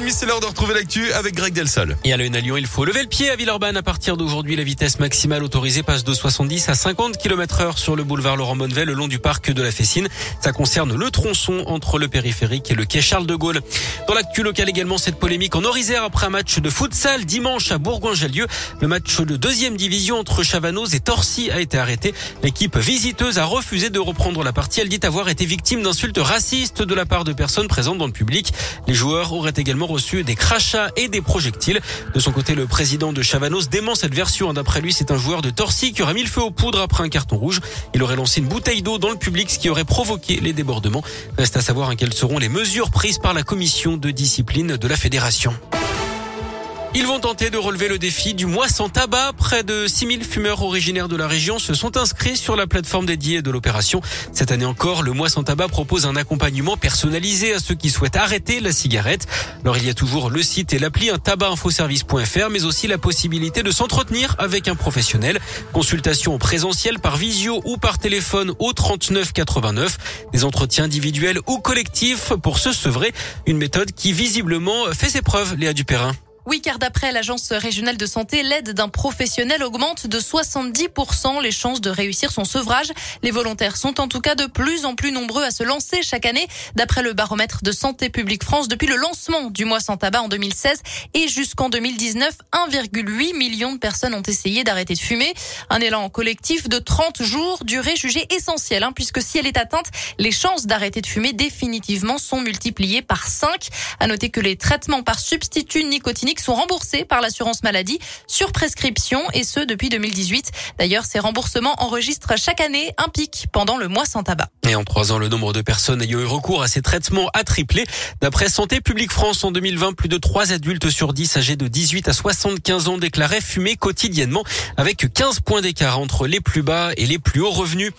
6h30, c'est l'heure de retrouver l'actu avec Greg Delsol. Et à la une à Lyon, il faut lever le pied à Villeurbanne. À partir d'aujourd'hui, la vitesse maximale autorisée passe de 70 à 50 km heure sur le boulevard Laurent Monnevet, le long du parc de la Fessine. Ça concerne le tronçon entre le périphérique et le quai Charles de Gaulle. Dans l'actu locale également, cette polémique en Orisère après un match de futsal dimanche à Bourgoin-Jallieu. Le match de deuxième division entre Chavanoz et Torcy a été arrêté. L'équipe visiteuse a refusé de reprendre la partie. Elle dit avoir été victime d'insultes racistes de la part de personnes présentes dans le public. Les joueurs auraient également reçu des crachats et des projectiles. De son côté, le président de Chavanos dément cette version. D'après lui, c'est un joueur de Torcy qui aurait mis le feu aux poudres après un carton rouge. Il aurait lancé une bouteille d'eau dans le public, ce qui aurait provoqué les débordements. Reste à savoir quelles seront les mesures prises par la commission de discipline de la fédération. Ils vont tenter de relever le défi du mois sans tabac. Près de 6000 fumeurs originaires de la région se sont inscrits sur la plateforme dédiée de l'opération. Cette année encore, le mois sans tabac propose un accompagnement personnalisé à ceux qui souhaitent arrêter la cigarette. Alors il y a toujours le site et l'appli tabacinfoservice.fr, mais aussi la possibilité de s'entretenir avec un professionnel. Consultation présentielle par visio ou par téléphone au 39 89. Des entretiens individuels ou collectifs pour se sevrer. Une méthode qui visiblement fait ses preuves, Léa Dupérin. Oui, car d'après l'Agence régionale de santé, l'aide d'un professionnel augmente de 70% les chances de réussir son sevrage. Les volontaires sont en tout cas de plus en plus nombreux à se lancer chaque année. D'après le baromètre de Santé publique France, depuis le lancement du mois sans tabac en 2016 et jusqu'en 2019, 1,8 million de personnes ont essayé d'arrêter de fumer. Un élan collectif de 30 jours, durée jugée essentielle, hein, puisque si elle est atteinte, les chances d'arrêter de fumer définitivement sont multipliées par 5. À noter que les traitements par substitut nicotinique sont remboursés par l'assurance maladie sur prescription et ce depuis 2018. D'ailleurs, ces remboursements enregistrent chaque année un pic pendant le mois sans tabac. Et en trois ans, le nombre de personnes ayant eu recours à ces traitements a triplé. D'après Santé publique France, en 2020, plus de 3 adultes sur 10 âgés de 18 à 75 ans déclaraient fumer quotidiennement avec 15 points d'écart entre les plus bas et les plus hauts revenus.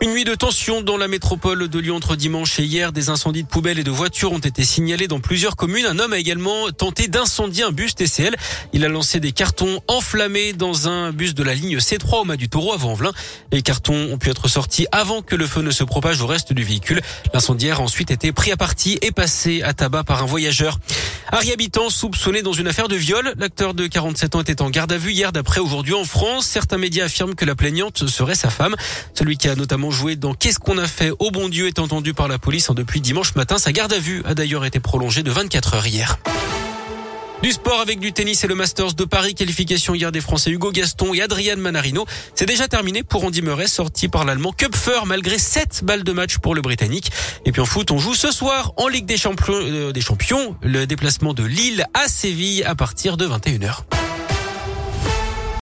Une nuit de tension dans la métropole de Lyon entre dimanche et hier. Des incendies de poubelles et de voitures ont été signalés dans plusieurs communes. Un homme a également tenté d'incendier un bus TCL. Il a lancé des cartons enflammés dans un bus de la ligne C3 au Mas du Taureau à Vanvelin. Les cartons ont pu être sortis avant que le feu ne se propage au reste du véhicule. L'incendiaire a ensuite été pris à partie et passé à tabac par un voyageur. Harry Habitant soupçonné dans une affaire de viol. L'acteur de 47 ans était en garde à vue hier d'après aujourd'hui en France. Certains médias affirment que la plaignante serait sa femme. Celui qui a notamment joué dans Qu'est-ce qu'on a fait? Au bon Dieu est entendu par la police depuis dimanche matin. Sa garde à vue a d'ailleurs été prolongée de 24 heures hier. Du sport avec du tennis et le Masters de Paris. Qualification hier des Français Hugo Gaston et Adrian Manarino. C'est déjà terminé pour Andy Murray, sorti par l'Allemand Kupfer malgré 7 balles de match pour le Britannique. Et puis en foot, on joue ce soir en Ligue des Champions, euh, des champions le déplacement de Lille à Séville à partir de 21h.